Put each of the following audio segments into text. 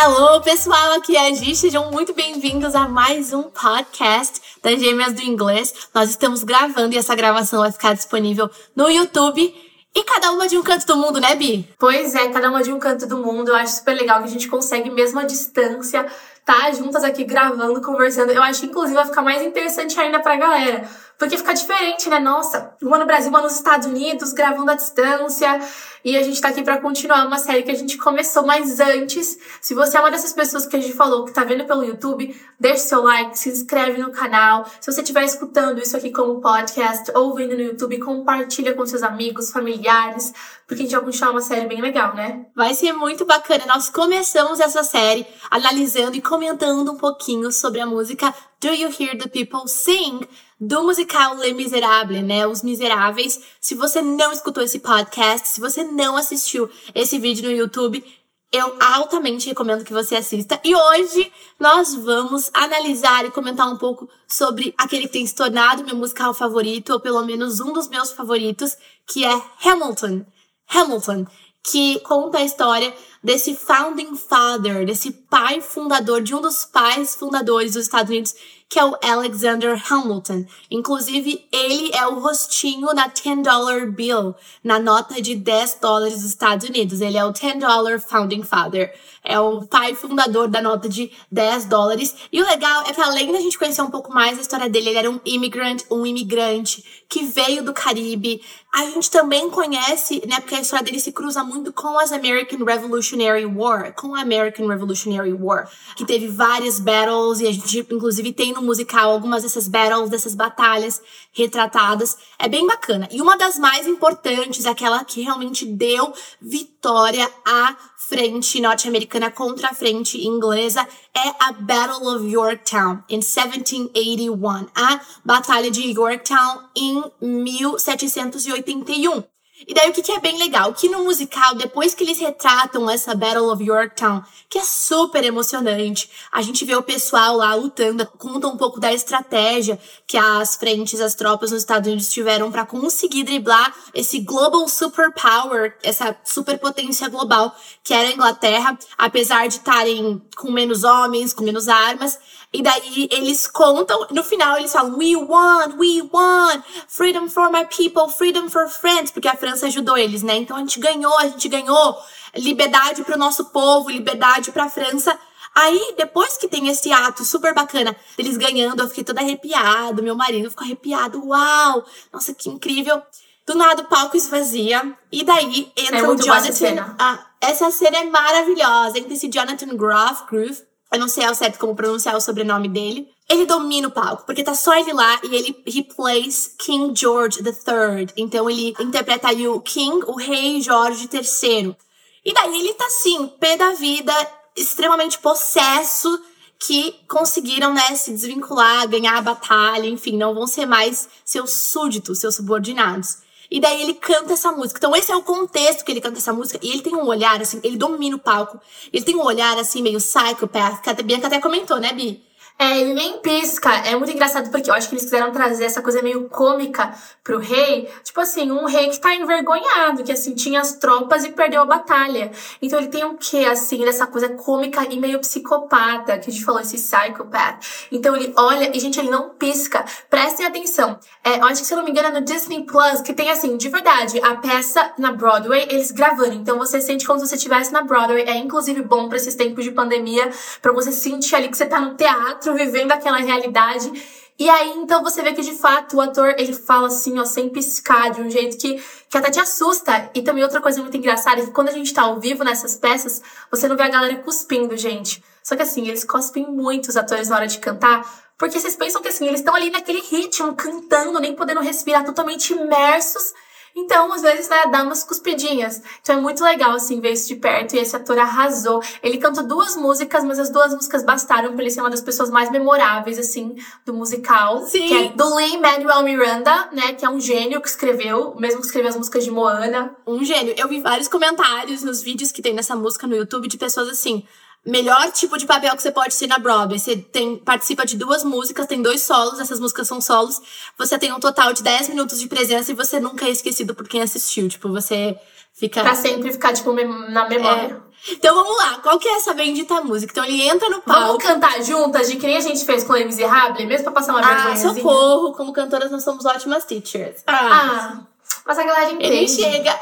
Hello, pessoal, aqui é a Gi. Sejam muito bem-vindos a mais um podcast das Gêmeas do Inglês. Nós estamos gravando e essa gravação vai ficar disponível no YouTube. E cada uma de um canto do mundo, né, Bi? Pois é, cada uma de um canto do mundo. Eu acho super legal que a gente consegue, mesmo à distância, tá juntas aqui gravando, conversando. Eu acho que, inclusive, vai ficar mais interessante ainda pra galera. Porque fica diferente, né? Nossa, uma no Brasil, uma nos Estados Unidos, gravando à distância. E a gente tá aqui para continuar uma série que a gente começou mais antes. Se você é uma dessas pessoas que a gente falou que tá vendo pelo YouTube, deixe seu like, se inscreve no canal. Se você estiver escutando isso aqui como podcast ou vendo no YouTube, compartilha com seus amigos, familiares, porque a gente vai continuar uma série bem legal, né? Vai ser muito bacana. Nós começamos essa série analisando e comentando um pouquinho sobre a música Do You Hear the People Sing? Do musical Les Miserables, né? Os Miseráveis. Se você não escutou esse podcast, se você não assistiu esse vídeo no YouTube, eu altamente recomendo que você assista. E hoje nós vamos analisar e comentar um pouco sobre aquele que tem se tornado meu musical favorito, ou pelo menos um dos meus favoritos, que é Hamilton. Hamilton, que conta a história desse founding father, desse pai fundador, de um dos pais fundadores dos Estados Unidos, que é o Alexander Hamilton. Inclusive, ele é o rostinho na 10 dollar bill, na nota de 10 dólares dos Estados Unidos. Ele é o 10 dollar founding father. É o pai fundador da nota de 10 dólares. E o legal é que além da gente conhecer um pouco mais a história dele, ele era um immigrant, um imigrante que veio do Caribe. A gente também conhece, né, porque a história dele se cruza muito com as American Revolutionary War, com a American Revolutionary War, que teve várias battles e a gente inclusive tem no musical algumas dessas battles, dessas batalhas retratadas. É bem bacana. E uma das mais importantes, aquela que realmente deu vitória à frente norte-americana contra a frente inglesa, é a Battle of Yorktown, em 1781. A Batalha de Yorktown em 1781. E daí o que, que é bem legal? Que no musical, depois que eles retratam essa Battle of Yorktown, que é super emocionante, a gente vê o pessoal lá lutando, conta um pouco da estratégia que as frentes, as tropas nos Estados Unidos tiveram para conseguir driblar esse global superpower, essa superpotência global que era a Inglaterra, apesar de estarem com menos homens, com menos armas. E daí eles contam, no final eles falam: We won, we won, freedom for my people, freedom for France, porque a França ajudou eles, né? Então a gente ganhou, a gente ganhou liberdade para o nosso povo, liberdade para a França. Aí, depois que tem esse ato super bacana deles ganhando, eu fiquei toda arrepiado, meu marido ficou arrepiado, uau, nossa, que incrível. Do nada o palco esvazia, e daí entra é o Jonathan. Essa cena. Ah, essa cena é maravilhosa, entra esse Jonathan Groff, Groove, eu não sei ao certo como pronunciar o sobrenome dele. Ele domina o palco, porque tá só ele lá e ele replace King George III. Então ele interpreta aí o King, o rei Jorge III. E daí ele tá assim, pé da vida, extremamente possesso, que conseguiram, né, se desvincular, ganhar a batalha, enfim, não vão ser mais seus súditos, seus subordinados. E daí ele canta essa música. Então, esse é o contexto que ele canta essa música. E ele tem um olhar, assim, ele domina o palco. Ele tem um olhar, assim, meio psychopath, que a Bianca até comentou, né, Bi? É, ele nem pisca. É muito engraçado porque eu acho que eles quiseram trazer essa coisa meio cômica pro rei. Tipo assim, um rei que tá envergonhado, que assim, tinha as tropas e perdeu a batalha. Então ele tem o um quê, assim, dessa coisa cômica e meio psicopata, que a gente falou, esse psychopath. Então ele olha e, gente, ele não pisca. Prestem atenção. É, eu acho que, se eu não me engano, é no Disney Plus, que tem, assim, de verdade, a peça na Broadway, eles gravando. Então você sente como se você estivesse na Broadway. É, inclusive, bom para esses tempos de pandemia, para você sentir ali que você tá no teatro vivendo aquela realidade. E aí, então, você vê que de fato o ator ele fala assim, ó, sem piscar, de um jeito que, que até te assusta. E também outra coisa muito engraçada é que quando a gente tá ao vivo nessas peças, você não vê a galera cuspindo, gente. Só que assim, eles cospem muito os atores na hora de cantar, porque vocês pensam que assim, eles estão ali naquele ritmo, cantando, nem podendo respirar, totalmente imersos então, às vezes, né, dá umas cuspidinhas. Então é muito legal, assim, ver isso de perto. E esse ator arrasou. Ele canta duas músicas, mas as duas músicas bastaram pra ele ser uma das pessoas mais memoráveis, assim, do musical. Sim. Que é do Lin-Manuel Miranda, né, que é um gênio que escreveu, mesmo que escreveu as músicas de Moana. Um gênio. Eu vi vários comentários nos vídeos que tem nessa música no YouTube de pessoas assim melhor tipo de papel que você pode ser na Broadway. Você tem, participa de duas músicas, tem dois solos, essas músicas são solos. Você tem um total de 10 minutos de presença e você nunca é esquecido por quem assistiu. Tipo, você fica. Pra sempre ficar, tipo, na memória. É. Então vamos lá, qual que é essa bendita música? Então ele entra no palco. Vamos cantar juntas, de que nem a gente fez com Les Misérables, mesmo pra passar uma Ah, vergonhazinha? socorro, como cantoras nós somos ótimas teachers. Ah, mas a galera entende. Ele chega.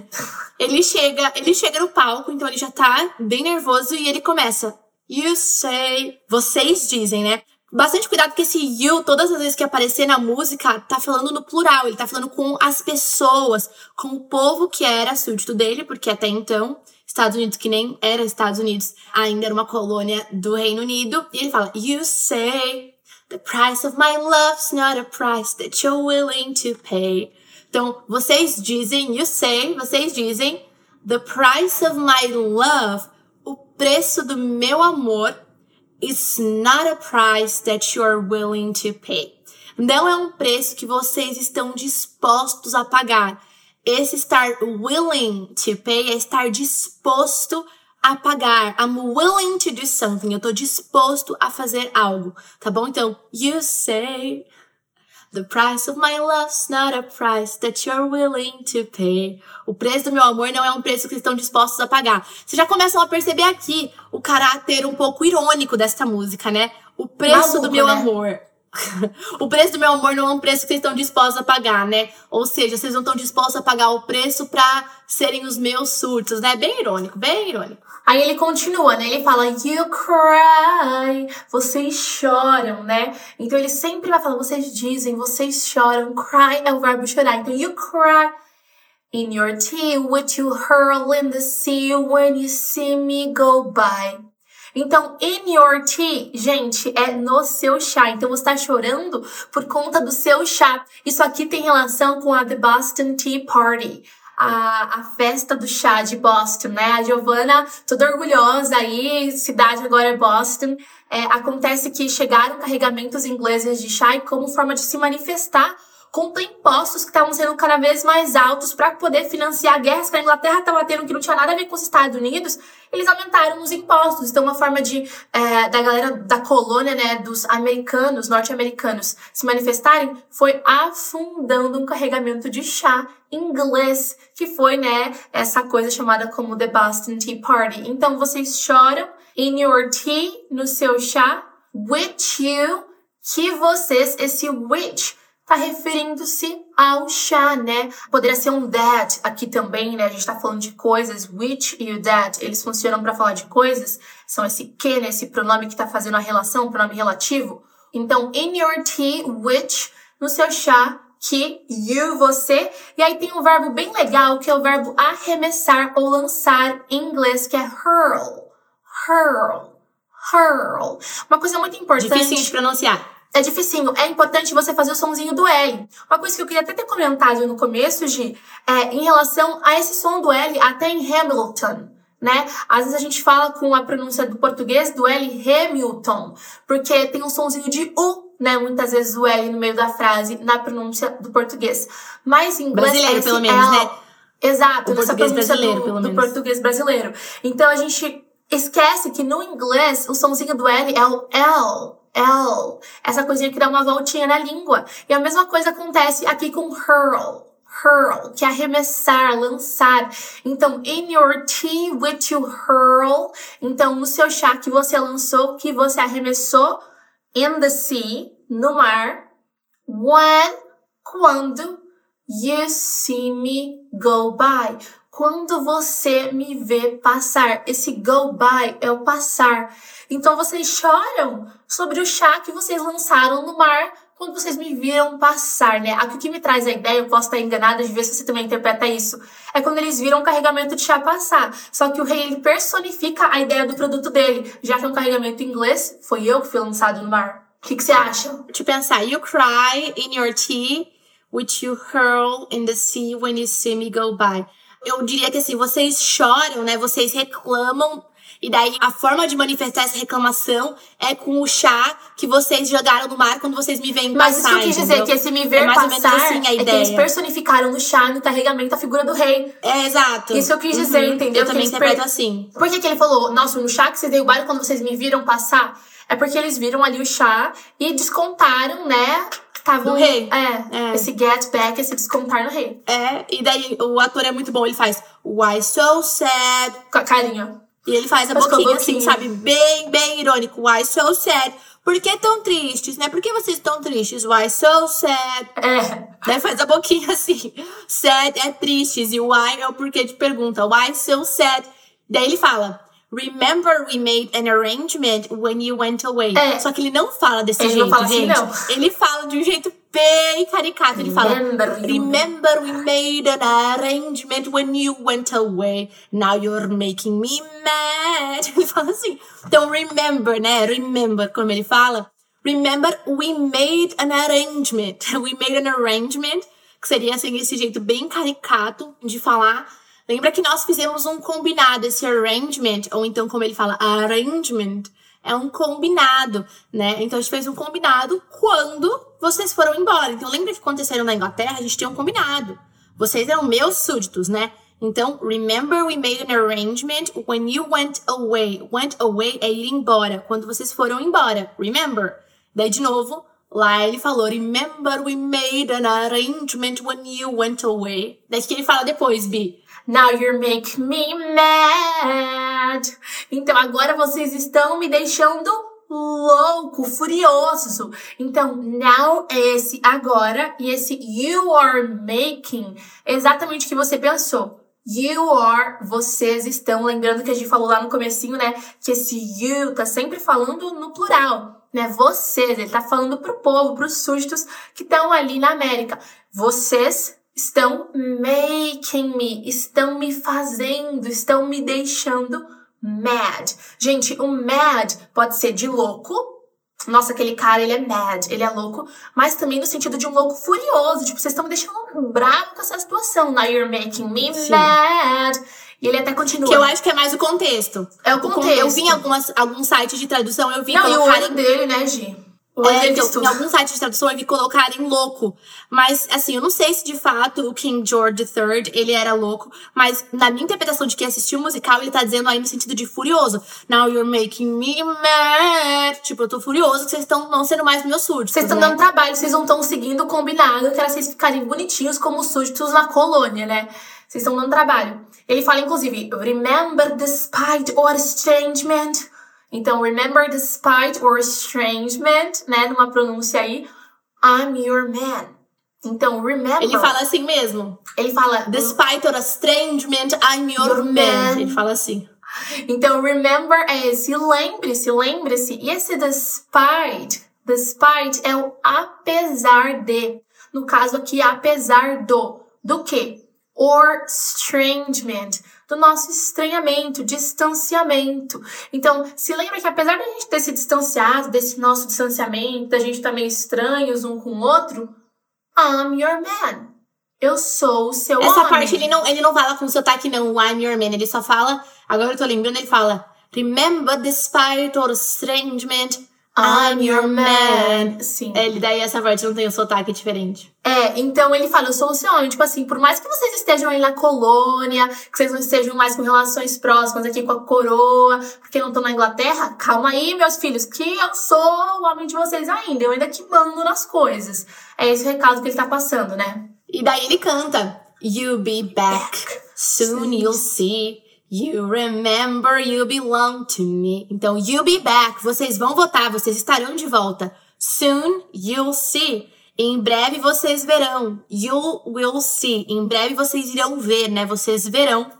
ele chega. Ele chega no palco, então ele já tá bem nervoso e ele começa. You say. Vocês dizem, né? Bastante cuidado porque esse you, todas as vezes que aparecer na música, tá falando no plural. Ele tá falando com as pessoas, com o povo que era súdito dele, porque até então, Estados Unidos, que nem era Estados Unidos, ainda era uma colônia do Reino Unido. E ele fala, You say. The price of my love's not a price that you're willing to pay. Então, vocês dizem, you say, vocês dizem, the price of my love, o preço do meu amor, is not a price that you're willing to pay. Não é um preço que vocês estão dispostos a pagar. Esse estar willing to pay é estar disposto a pagar. I'm willing to do something. Eu tô disposto a fazer algo. Tá bom? Então, you say. The price of my love's not a price that you're willing to pay. O preço do meu amor não é um preço que vocês estão dispostos a pagar. Vocês já começam a perceber aqui o caráter um pouco irônico desta música, né? O preço Maluco, do meu né? amor. o preço do meu amor não é um preço que vocês estão dispostos a pagar, né? Ou seja, vocês não estão dispostos a pagar o preço pra serem os meus surtos, né? Bem irônico, bem irônico. Aí ele continua, né? Ele fala, you cry, vocês choram, né? Então ele sempre vai falar, vocês dizem, vocês choram. Cry é o verbo chorar. Então, you cry in your tea, which you hurl in the sea when you see me go by. Então, in your tea, gente, é no seu chá. Então, você está chorando por conta do seu chá. Isso aqui tem relação com a The Boston Tea Party. A, a festa do chá de Boston, né? A Giovanna, toda orgulhosa aí, cidade agora é Boston. É, acontece que chegaram carregamentos ingleses de chá e como forma de se manifestar contra impostos que estavam sendo cada vez mais altos para poder financiar guerras que a Inglaterra estava tendo que não tinha nada a ver com os Estados Unidos, eles aumentaram os impostos. Então, uma forma de é, da galera da colônia, né, dos americanos, norte-americanos, se manifestarem foi afundando um carregamento de chá inglês, que foi, né, essa coisa chamada como The Boston Tea Party. Então, vocês choram in your tea, no seu chá, which you, que vocês, esse which, tá referindo-se ao chá, né? Poderia ser um that aqui também, né? A gente tá falando de coisas, which e o that, eles funcionam para falar de coisas, são esse que, né? Esse pronome que tá fazendo a relação, pronome relativo. Então, in your tea, which, no seu chá, que, you, você. E aí tem um verbo bem legal, que é o verbo arremessar ou lançar em inglês, que é hurl. Hurl. Hurl. Uma coisa muito importante. Difícil de pronunciar. É dificinho. É importante você fazer o somzinho do L. Uma coisa que eu queria até ter comentado no começo, Gi, é em relação a esse som do L até em Hamilton. Né? Às vezes a gente fala com a pronúncia do português do L Hamilton, porque tem um sonzinho de U, né? Muitas vezes o L no meio da frase na pronúncia do português. Mas em inglês Brasileiro, é pelo menos, L. né? Exato, O nessa pronúncia do, do português brasileiro. Então a gente esquece que no inglês o sonzinho do L é o L. L. Essa coisinha que dá uma voltinha na língua. E a mesma coisa acontece aqui com hurl. Hurl, que é arremessar, lançar. Então, in your tea which you hurl. Então, no seu chá que você lançou, que você arremessou, in the sea, no mar. When, quando, you see me go by. Quando você me vê passar. Esse go by é o passar. Então vocês choram sobre o chá que vocês lançaram no mar quando vocês me viram passar, né? Aqui o que me traz a ideia, eu posso estar enganada de ver se você também interpreta isso, é quando eles viram um carregamento de chá passar. Só que o rei ele personifica a ideia do produto dele, já que é um carregamento em inglês, foi eu que fui lançado no mar. O que, que você acha? Eu pensar. You cry in your tea, which you hurl in the sea when you see me go by. Eu diria que assim, vocês choram, né? Vocês reclamam. E daí a forma de manifestar essa reclamação é com o chá que vocês jogaram no mar quando vocês me veem Mas isso passar. eu quis dizer, entendeu? que esse me ver é mais ou menos passar assim a é que eles ideia. personificaram no chá, no carregamento, a figura do rei. É, exato. Isso eu quis dizer, Uhum. entendeu? Eu Que também interpreto per- assim. Por que, que ele falou, nossa, no chá que vocês derrubaram quando vocês me viram passar? É porque eles viram ali o chá e descontaram, né? Tava um- rei. É, É. esse get back, esse descontar no rei. É, e daí o ator é muito bom, ele faz Why so sad? Com a carinha. E ele faz a Faz com a boquinha assim, boquinha. sabe? Bem, bem irônico. Why so sad? Por que tão tristes, né? Por que vocês estão tristes? Why so sad? É. Daí faz a boquinha assim. Sad é tristes e why é o porquê de pergunta. Why so sad? Daí ele fala. Remember we made an arrangement when you went away. É. Só que ele não fala desse Ele jeito, não fala assim, gente. não. Ele fala de um jeito bem caricato. Ele fala. Remember Remember we made an arrangement when you went away. Now you're making me mad. Ele fala assim. Então, remember, né? Remember, como ele fala. Remember, we made an arrangement. We made an arrangement, que seria assim, esse jeito bem caricato de falar. Lembra que nós fizemos um combinado, esse arrangement, ou então como ele fala, arrangement, é um combinado, né? Então a gente fez um combinado quando vocês foram embora. Então lembra que aconteceram na Inglaterra, a gente tinha um combinado. Vocês eram meus súditos, né? Então, remember we made an arrangement when you went away. Went away é ir embora, quando vocês foram embora. Remember? Daí, de novo, lá ele falou, remember we made an arrangement when you went away. Daí que ele fala depois, Bi. Now you're making me mad. Então agora vocês estão me deixando louco, furioso. Então, now é esse agora e esse you are making exatamente o que você pensou. You are, vocês estão, lembrando que a gente falou lá no comecinho, né, que esse you tá sempre falando no plural, né? Vocês, ele tá falando pro povo, pros súditos que estão ali na América. Vocês estão making me, estão me fazendo, estão me deixando mad. Gente, o mad pode ser de louco. Nossa, aquele cara, ele é mad, ele é louco, mas também no sentido de um louco furioso. Tipo, vocês estão me deixando bravo com essa situação. Now you're making me Sim. mad. E ele até continua. Que eu acho que é mais o contexto. É o con- contexto. Eu vi em algumas, alguns sites de tradução, eu vi Não, e o olho dele, né, Gi? O olho É, então, em alguns sites de tradução eu vi colocarem louco. Mas, assim, eu não sei se de fato o King George III, ele era louco. Mas, na minha interpretação de quem assistiu o musical, ele tá dizendo aí no sentido de furioso. Now you're making me mad. Tipo, eu tô furioso que vocês estão não sendo mais meus súditos, Vocês estão né? dando trabalho, vocês não estão seguindo o combinado, que era vocês ficarem bonitinhos como súditos na colônia, né? Vocês estão dando trabalho. Ele fala, inclusive, remember despite or estrangement. Então, remember despite or estrangement, né? Numa pronúncia aí, I'm your man. Então, remember. Ele fala assim mesmo. Ele fala. Despite or estrangement, I'm your, Your man. man. Ele fala assim. Então, remember é esse lembre-se, lembre-se. E esse despite, despite é o apesar de. No caso aqui, apesar do. Do quê? Or estrangement. Do nosso estranhamento, distanciamento. Então, se lembra que apesar da gente ter se distanciado, desse nosso distanciamento, da gente estar meio estranhos um com o outro, I'm your man. Eu sou o seu Essa homem. parte ele não, ele não fala com sotaque, não, I'm your man. Ele só fala, agora eu tô lembrando, ele fala, Remember despite or estrangement, I'm your man. Sim. É, ele daí essa parte não tem o sotaque diferente. É, então ele fala, eu sou o seu homem. Tipo assim, por mais que vocês estejam aí na colônia, que vocês não estejam mais com relações próximas aqui com a coroa, porque não estão na Inglaterra, calma aí, meus filhos, que eu sou o homem de vocês ainda. Eu ainda que mando nas coisas. É esse o recado que ele tá passando, né? E daí ele canta, You'll be back, soon you'll see. You remember you belong to me. Então, you'll be back. Vocês vão votar, vocês estarão de volta. Soon you'll see. Em breve vocês verão. You will see. Em breve vocês irão ver, né? Vocês verão.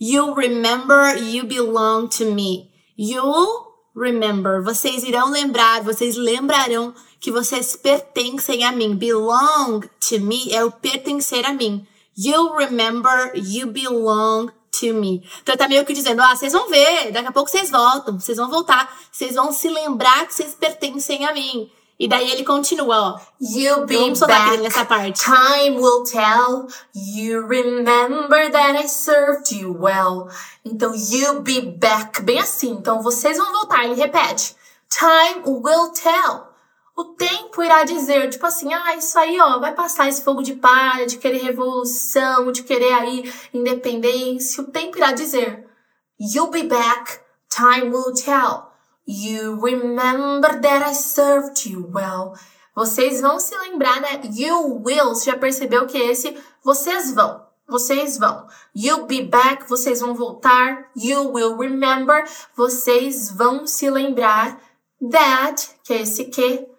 You'll remember you belong to me. You'll remember. Vocês irão lembrar, vocês lembrarão que vocês pertencem a mim. Belong to me é o pertencer a mim. You'll remember you belong to me. Então tá meio que dizendo, ah, vocês vão ver, daqui a pouco vocês voltam, vocês vão voltar, vocês vão se lembrar que vocês pertencem a mim. E daí ele continua, ó. You'll be Vamos back. nessa parte. Time will tell. You remember that I served you well. Então, you'll be back. Bem assim. Então, vocês vão voltar. Ele repete. Time will tell. O tempo irá dizer, tipo assim, ah, isso aí, ó, vai passar esse fogo de palha, de querer revolução, de querer aí independência. O tempo irá dizer. You'll be back. Time will tell. You remember that I served you well. Vocês vão se lembrar, né? You will, você já percebeu que esse vocês vão. Vocês vão. You'll be back, vocês vão voltar. You will remember, vocês vão se lembrar. That, que é esse que.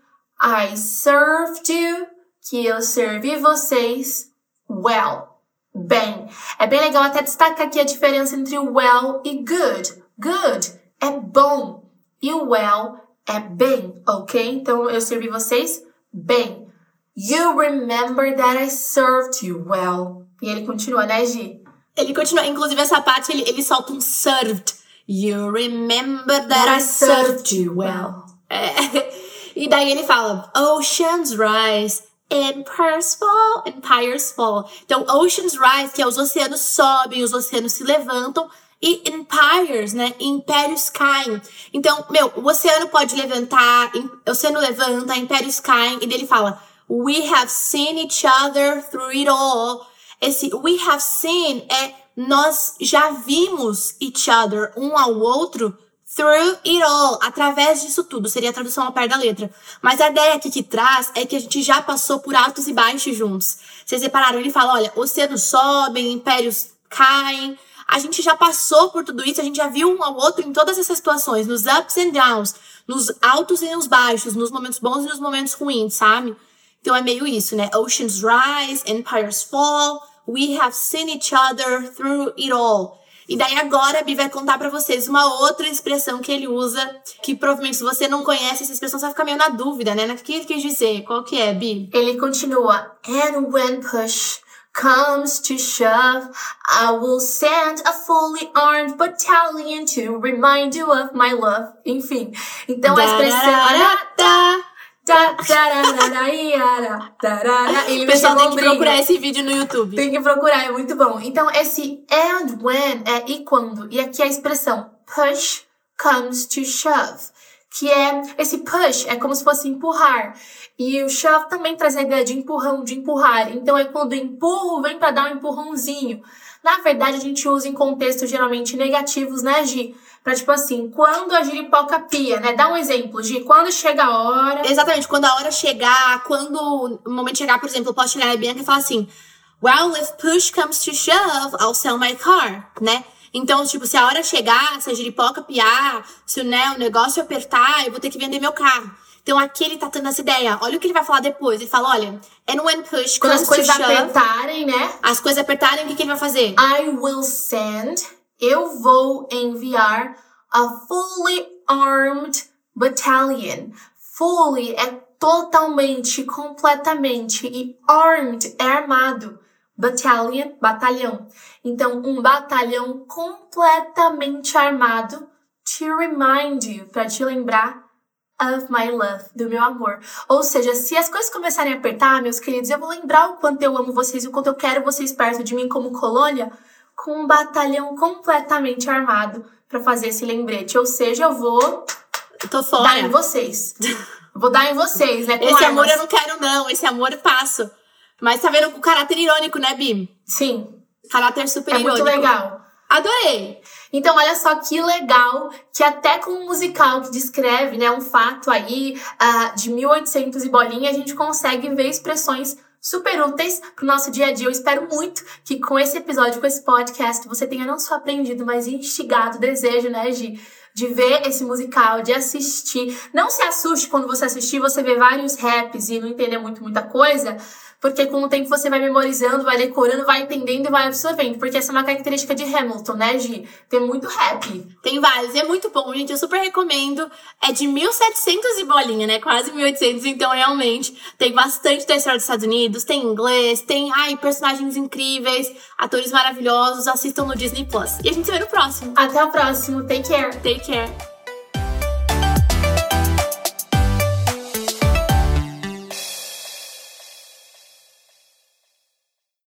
I served you, que eu servi vocês. Well, bem. É bem legal até destacar aqui a diferença entre well e good. Good é bom e well é bem, ok? Então eu servi vocês bem. You remember that I served you well. E ele continua, né, Gi? Ele continua, inclusive essa parte ele, ele solta um served. You remember that I served you well. É. E daí ele fala, oceans rise, empires fall, empires fall. Então, oceans rise, que é os oceanos sobem, os oceanos se levantam, e empires, né? Impérios caem. Então, meu, o oceano pode levantar, o oceano levanta, impérios caem, e dele fala, we have seen each other through it all. Esse we have seen é nós já vimos each other, um ao outro, through it all, através disso tudo. Seria a tradução ao pé da letra. Mas a ideia aqui que traz é que a gente já passou por altos e baixos juntos. Vocês repararam? Ele fala: olha, oceanos sobem, impérios caem. A gente já passou por tudo isso, a gente já viu um ao outro em todas essas situações, nos ups and downs, nos altos e nos baixos, nos momentos bons e nos momentos ruins, sabe? Então é meio isso, né? Oceans rise, empires fall, we have seen each other through it all. E daí agora a Bi vai contar para vocês uma outra expressão que ele usa, que provavelmente se você não conhece essa expressão, você vai ficar meio na dúvida, né? O que ele quis dizer? Qual que é, Bi? Ele continua, and when push comes to shove, I will send a fully armed battalion to remind you of my love. Enfim, então a expressão... Ele o pessoal tem que procurar esse vídeo no YouTube. Tem que procurar, é muito bom. Então, esse and when é e quando. E aqui a expressão push comes to shove. Que é, esse push é como se fosse empurrar. E o shove também traz a ideia de empurrão, de empurrar. Então, é quando empurro vem para dar um empurrãozinho. Na verdade, a gente usa em contextos geralmente negativos, né, Gi? Pra, tipo assim, quando a giripoca pia, né? Dá um exemplo, Gi, quando chega a hora. Exatamente, quando a hora chegar, quando o momento chegar, por exemplo, eu posso chegar na Bianca e falar assim: Well, if push comes to shove, I'll sell my car, né? Então, tipo, se a hora chegar, se a giripoca piar, se né, o negócio apertar, eu vou ter que vender meu carro. Então aqui ele tá tendo essa ideia. Olha o que ele vai falar depois. Ele fala, olha, and when push Quando as coisas apertarem, né? As coisas apertarem, o que, que ele vai fazer? I will send, eu vou enviar a fully armed battalion. Fully é totalmente, completamente e armed é armado. Battalion, batalhão. Então, um batalhão completamente armado to remind you, para te lembrar of my love, do meu amor. Ou seja, se as coisas começarem a apertar, meus queridos, eu vou lembrar o quanto eu amo vocês e o quanto eu quero vocês perto de mim como colônia, com um batalhão completamente armado para fazer esse lembrete. Ou seja, eu vou Tô fora. dar em vocês. vou dar em vocês, né? Com Esse armas. amor eu não quero, não. Esse amor eu passo. Mas tá vendo o caráter irônico, né, Bim? Sim, Caráter super é irônico. muito legal. Adorei. Então, olha só que legal que até com um musical que descreve, né, um fato aí ah, de 1800 e bolinha, a gente consegue ver expressões super úteis pro nosso dia a dia. Eu espero muito que com esse episódio, com esse podcast, você tenha não só aprendido, mas instigado o desejo, né, Gi? De ver esse musical, de assistir. Não se assuste quando você assistir, você vê vários raps e não entender muito muita coisa, porque com o tempo você vai memorizando, vai decorando, vai entendendo e vai absorvendo. Porque essa é uma característica de Hamilton, né, Gi? Tem muito rap. Tem vários. E é muito bom, gente. Eu super recomendo. É de 1700 e bolinha, né? Quase 1800. Então, realmente, tem bastante da história dos Estados Unidos. Tem inglês. Tem, ai, personagens incríveis. Atores maravilhosos. Assistam no Disney Plus. E a gente se vê no próximo. Até o próximo. Take care. Take care.